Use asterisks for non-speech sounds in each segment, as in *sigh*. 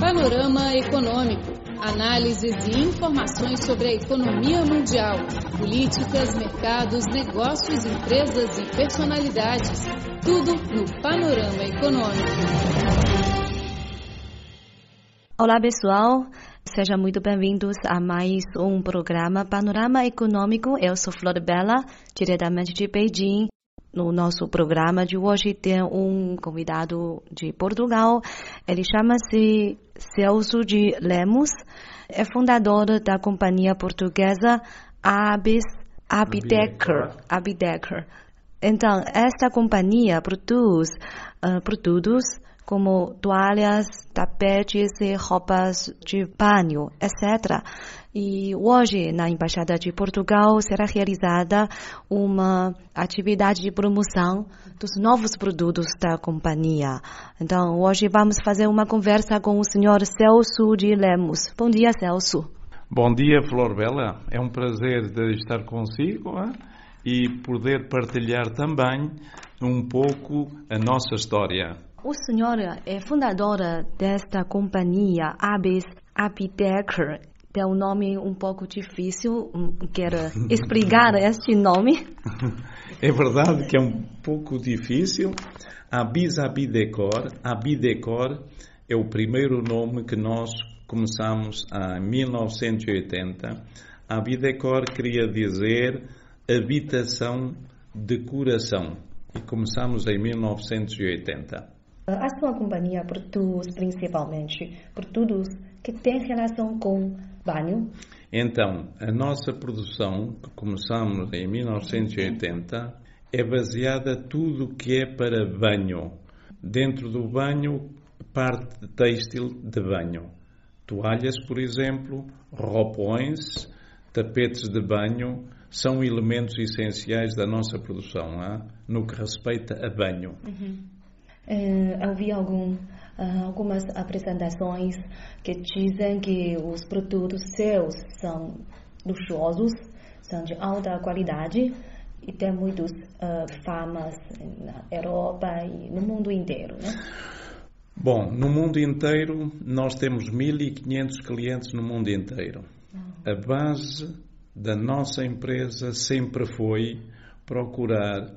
Panorama Econômico. Análises e informações sobre a economia mundial, políticas, mercados, negócios, empresas e personalidades. Tudo no Panorama Econômico. Olá, pessoal. Sejam muito bem-vindos a mais um programa Panorama Econômico. Eu sou Flor Bela, diretamente de Beijing. No nosso programa de hoje tem um convidado de Portugal. Ele chama-se Celso de Lemos. É fundador da companhia portuguesa Abis Abidecker. Abidecker. Então, esta companhia produz uh, produtos como toalhas, tapetes e roupas de banho, etc. E hoje, na Embaixada de Portugal, será realizada uma atividade de promoção dos novos produtos da companhia. Então, hoje vamos fazer uma conversa com o senhor Celso de Lemos. Bom dia, Celso. Bom dia, Flor Bela. É um prazer estar consigo hein? e poder partilhar também um pouco a nossa história. O senhor é fundadora desta companhia Abis Abidecker. Tem um nome um pouco difícil. Quer explicar *laughs* este nome? É verdade que é um pouco difícil. Abis Abidecor. Abidecor é o primeiro nome que nós começamos em 1980. Abidecor queria dizer habitação de coração. E começamos em 1980. A sua companhia produz principalmente produtos que têm relação com banho? Então, a nossa produção, que começamos em 1980, é baseada tudo que é para banho. Dentro do banho, parte têxtil de banho. Toalhas, por exemplo, roupões, tapetes de banho, são elementos essenciais da nossa produção, hein? no que respeita a banho. Uhum. Uh, havia algum, algumas apresentações que dizem que os produtos seus são luxuosos, são de alta qualidade e tem muitos uh, famas na Europa e no mundo inteiro, né? Bom, no mundo inteiro nós temos 1.500 clientes no mundo inteiro. A base da nossa empresa sempre foi procurar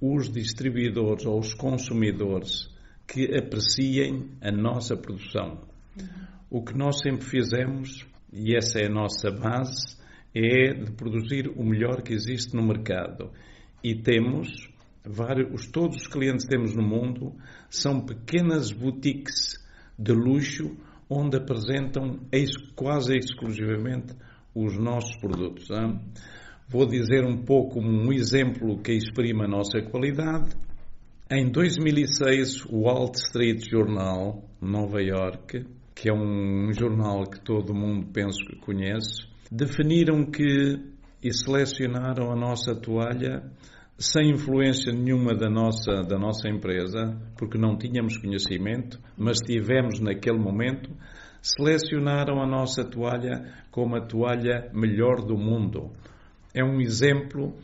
os distribuidores ou os consumidores que apreciem a nossa produção. O que nós sempre fizemos, e essa é a nossa base, é de produzir o melhor que existe no mercado. E temos vários, todos os clientes que temos no mundo são pequenas boutiques de luxo onde apresentam quase exclusivamente os nossos produtos. Vou dizer um pouco um exemplo que exprime a nossa qualidade. Em 2006, o Wall Street Journal, Nova York, que é um jornal que todo mundo penso que conhece, definiram que e selecionaram a nossa toalha sem influência nenhuma da nossa, da nossa empresa, porque não tínhamos conhecimento, mas tivemos naquele momento, selecionaram a nossa toalha como a toalha melhor do mundo é um exemplo,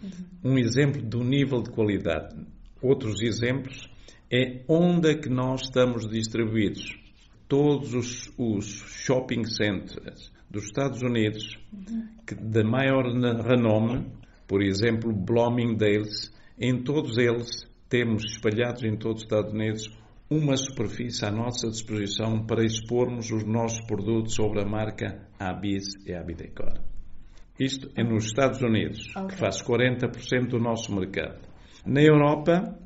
um exemplo do nível de qualidade. Outros exemplos é onde é que nós estamos distribuídos. Todos os, os shopping centers dos Estados Unidos, que de maior renome, por exemplo, Bloomingdale's, em todos eles temos espalhados em todos os Estados Unidos uma superfície à nossa disposição para expormos os nossos produtos sobre a marca Abis e Abidecor. Isto é nos Estados Unidos, okay. que faz 40% do nosso mercado. Na Europa,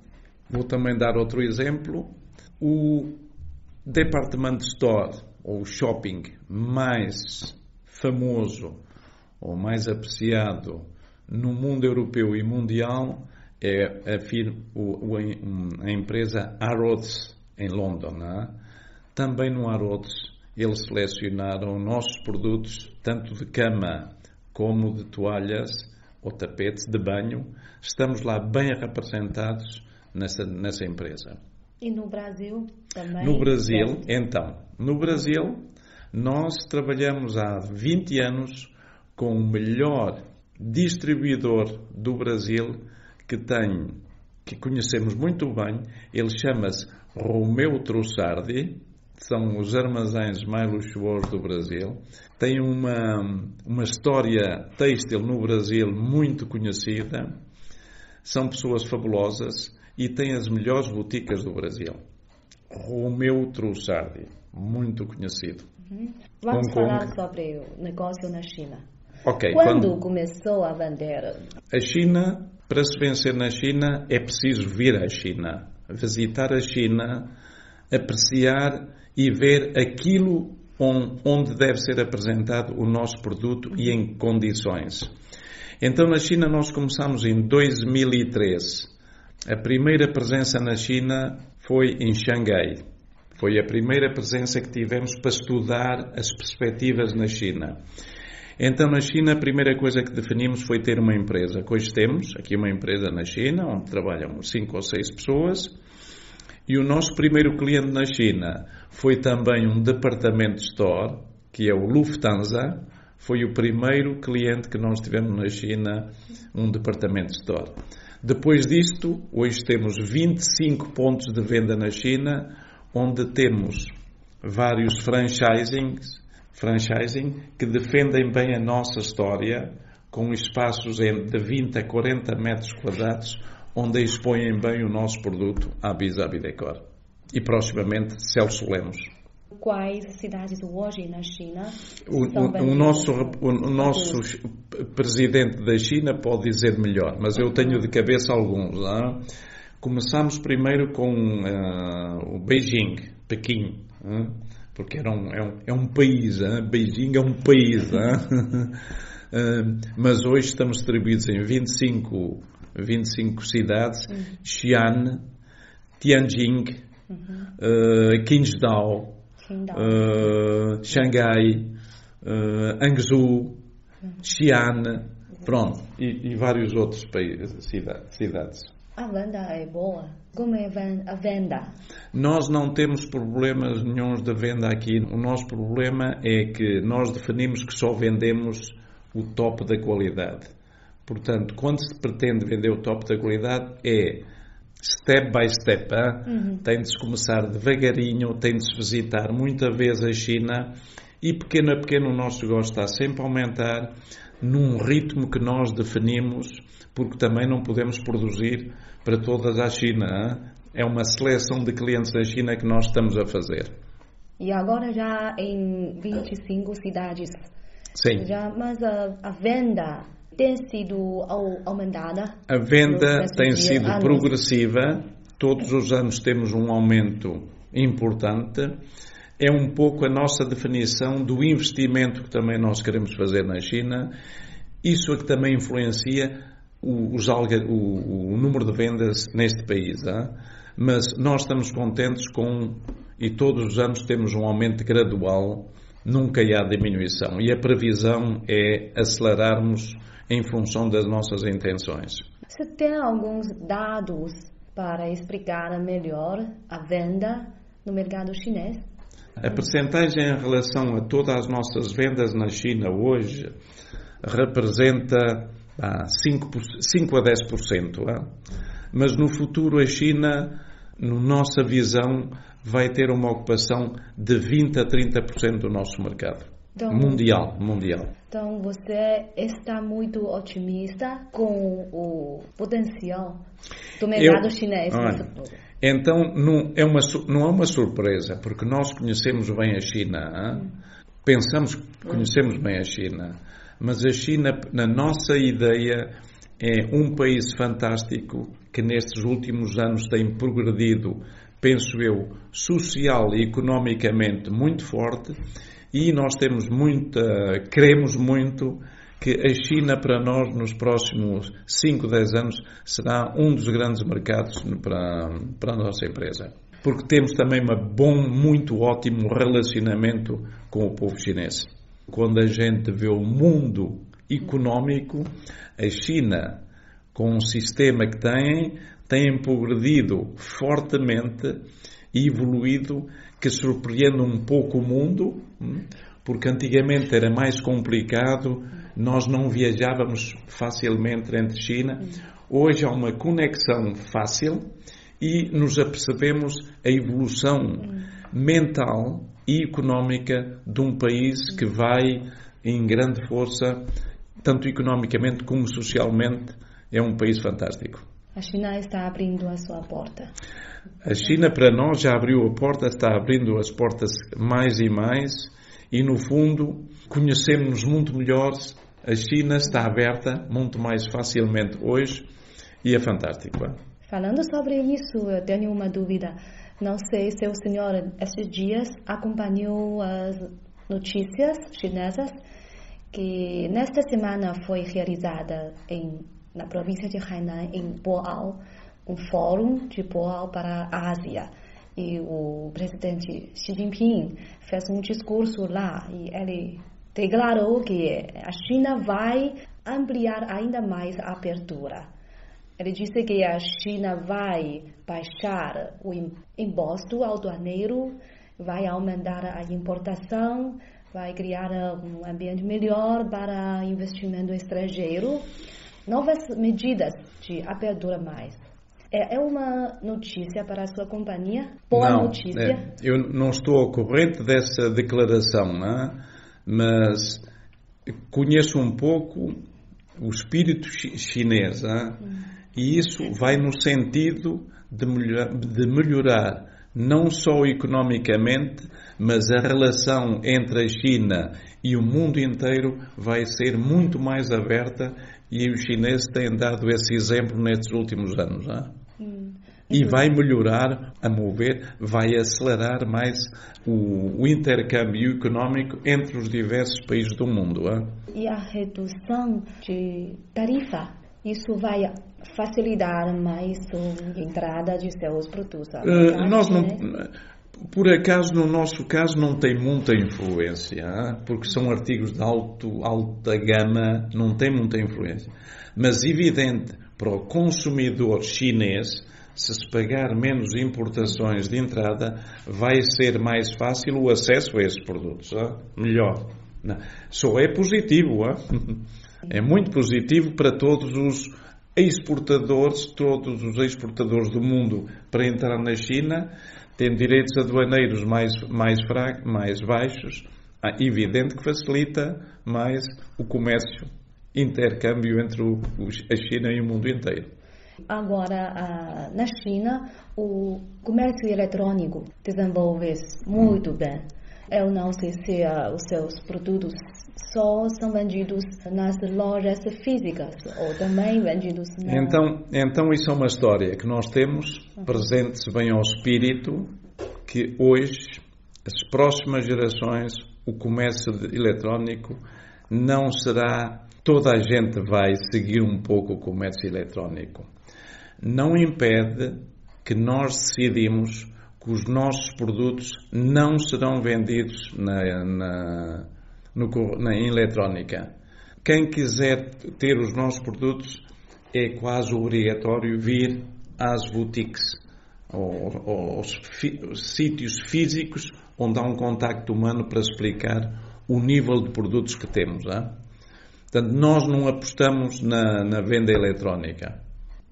vou também dar outro exemplo, o department store ou shopping mais famoso ou mais apreciado no mundo europeu e mundial é a, firma, a empresa Harrods em Londres. É? Também no Harrods eles selecionaram nossos produtos, tanto de cama como de toalhas ou tapetes de banho, estamos lá bem representados nessa, nessa empresa. E no Brasil também? No Brasil, então, no Brasil, nós trabalhamos há 20 anos com o melhor distribuidor do Brasil que tem, que conhecemos muito bem, ele chama-se Romeu Trussardi, são os armazéns mais luxuosos do Brasil. Tem uma, uma história têxtil no Brasil muito conhecida. São pessoas fabulosas e têm as melhores boticas do Brasil. Romeu Trussardi, muito conhecido. Uhum. Vamos Hong falar Kong. sobre o negócio na China. Okay, quando, quando começou a vender? A China, para se vencer na China, é preciso vir à China, visitar a China, apreciar e ver aquilo onde deve ser apresentado o nosso produto e em condições. Então, na China, nós começamos em 2003. A primeira presença na China foi em Xangai. Foi a primeira presença que tivemos para estudar as perspectivas na China. Então, na China, a primeira coisa que definimos foi ter uma empresa. Hoje temos aqui uma empresa na China, onde trabalham cinco ou seis pessoas. E o nosso primeiro cliente na China foi também um departamento store, que é o Lufthansa. Foi o primeiro cliente que nós tivemos na China, um departamento store. Depois disto, hoje temos 25 pontos de venda na China, onde temos vários franchisings franchising que defendem bem a nossa história com espaços de 20 a 40 metros quadrados onde expõem bem o nosso produto à Bisa Bidecor. E proximamente Celso Lemos. Quais cidades hoje na China? O, o, o nosso, o, o nosso presidente da China pode dizer melhor, mas eu tenho de cabeça alguns. Não? Começamos primeiro com uh, o Beijing, Pequim. Não? porque era um, é, um, é um país, hein? Beijing é um país, *laughs* mas hoje estamos distribuídos em 25, 25 cidades, uhum. Xi'an, Tianjin, uhum. uh, Qingdao, uh, Xangai, uh, Hangzhou, uhum. Xi'an, pronto, e, e vários outros países, cidades. A venda é boa. Como é a venda? Nós não temos problemas nenhums de venda aqui. O nosso problema é que nós definimos que só vendemos o top da qualidade. Portanto, quando se pretende vender o top da qualidade, é step by step. Uhum. Tem de se começar devagarinho, tem de se visitar muita vez a China e pequeno a pequeno o nosso negócio está sempre a aumentar num ritmo que nós definimos, porque também não podemos produzir para todas a China. É uma seleção de clientes da China que nós estamos a fazer. E agora já em 25 cidades. Sim. Já, mas a, a venda tem sido aumentada? A venda tem sido anos. progressiva. Todos os anos temos um aumento importante. É um pouco a nossa definição do investimento que também nós queremos fazer na China. Isso é que também influencia o, o, o número de vendas neste país. Hein? Mas nós estamos contentes com, e todos os anos temos um aumento gradual, nunca há diminuição. E a previsão é acelerarmos em função das nossas intenções. Você tem alguns dados para explicar melhor a venda no mercado chinês? A percentagem em relação a todas as nossas vendas na China hoje representa ah, 5, 5 a 10%. Ah? Mas no futuro a China, na nossa visão, vai ter uma ocupação de 20 a 30% do nosso mercado. Então, mundial, mundial. Então você está muito otimista com o potencial do mercado Eu, chinês futuro. Então não é, uma, não é uma surpresa, porque nós conhecemos bem a China. Hum. Pensamos que conhecemos bem a China mas a China, na nossa ideia, é um país fantástico que nestes últimos anos tem progredido, penso eu, social e economicamente muito forte e nós temos muita, queremos muito que a China para nós nos próximos 5, 10 anos será um dos grandes mercados para, para a nossa empresa. Porque temos também um bom, muito ótimo relacionamento com o povo chinês. Quando a gente vê o mundo económico, a China, com o sistema que tem, tem progredido fortemente e evoluído que surpreende um pouco o mundo, hum, porque antigamente era mais complicado, nós não viajávamos facilmente entre China. Hoje há uma conexão fácil e nos apercebemos a evolução mental e económica de um país que vai em grande força, tanto economicamente como socialmente, é um país fantástico. A China está abrindo a sua porta. A China, para nós, já abriu a porta, está abrindo as portas mais e mais, e no fundo, conhecemos-nos muito melhor. A China está aberta muito mais facilmente hoje e é fantástico. Falando sobre isso, eu tenho uma dúvida. Não sei se o senhor, esses dias, acompanhou as notícias chinesas que nesta semana foi realizada em, na província de Hainan, em Boao, um fórum de Boao para a Ásia. E o presidente Xi Jinping fez um discurso lá e ele declarou que a China vai ampliar ainda mais a abertura ele disse que a China vai baixar o imposto aduaneiro, vai aumentar a importação, vai criar um ambiente melhor para investimento estrangeiro, novas medidas de abertura mais. É, é uma notícia para a sua companhia? Boa não, notícia? É, eu não estou ao corrente dessa declaração, não é? mas conheço um pouco o espírito chinês. É? hum. E isso vai no sentido de melhorar, de melhorar não só economicamente, mas a relação entre a China e o mundo inteiro vai ser muito mais aberta e os chineses têm dado esse exemplo nestes últimos anos. Não é? hum. E vai melhorar, a mover, vai acelerar mais o, o, intercâmbio económico entre os diversos países do mundo. É? E a redução de tarifa, isso vai facilitar mais a entrada de seus produtos. Uh, nós não, por acaso, no nosso caso, não tem muita influência, porque são artigos de alto, alta gama, não tem muita influência. Mas evidente para o consumidor chinês, se se pagar menos importações de entrada, vai ser mais fácil o acesso a esses produtos. Melhor. Só é positivo. *laughs* É muito positivo para todos os exportadores, todos os exportadores do mundo para entrar na China têm direitos aduaneiros mais, mais, mais baixos, ah, evidente que facilita mais o comércio, intercâmbio entre a China e o mundo inteiro. Agora, na China, o comércio eletrônico desenvolve-se muito bem. Eu não sei se uh, os seus produtos só são vendidos nas lojas físicas ou também vendidos na... Então, então isso é uma história que nós temos, presente-se bem ao espírito, que hoje, as próximas gerações, o comércio eletrónico não será... Toda a gente vai seguir um pouco o comércio eletrónico. Não impede que nós decidimos que os nossos produtos não serão vendidos na, na no, na eletrónica. Quem quiser ter os nossos produtos é quase obrigatório vir às boutiques, ou, aos fi, sítios físicos onde há um contacto humano para explicar o nível de produtos que temos. Hein? Portanto, nós não apostamos na, na venda eletrónica.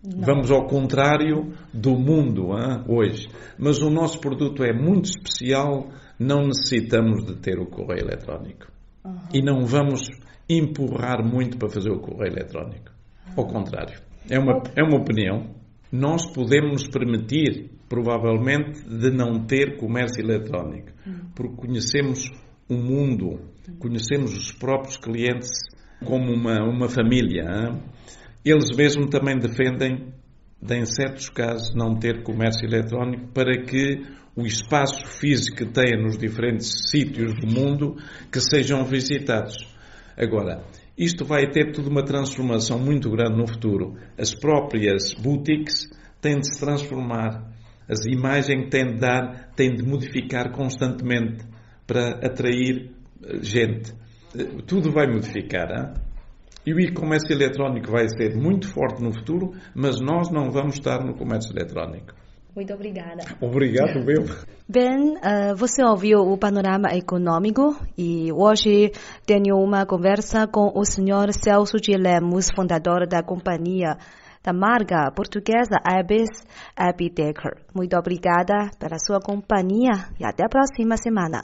Não. Vamos ao contrário do mundo hein, hoje. Mas o nosso produto é muito especial, não necessitamos de ter o correio eletrónico. Uhum. E não vamos empurrar muito para fazer o correio eletrónico. Ao contrário. É uma, é uma opinião. Nós podemos permitir, provavelmente, de não ter comércio eletrónico. Uhum. Porque conhecemos o mundo, conhecemos os próprios clientes como uma, uma família. Hein? Eles mesmo também defendem, de, em certos casos, não ter comércio eletrónico para que o espaço físico que têm nos diferentes sítios do mundo que sejam visitados. Agora, isto vai ter toda uma transformação muito grande no futuro. As próprias boutiques têm de se transformar. As imagens têm de dar, têm de modificar constantemente para atrair eh, gente. Eh, tudo vai modificar. Hein? E o e-comércio eletrónico vai ser muito forte no futuro, mas nós não vamos estar no comércio eletrónico. Muito obrigada. Obrigado, meu. Ben, uh, você ouviu o panorama econômico e hoje tenho uma conversa com o senhor Celso de Lemos, fundador da companhia da marca portuguesa Abis Abidecker. Muito obrigada pela sua companhia e até a próxima semana.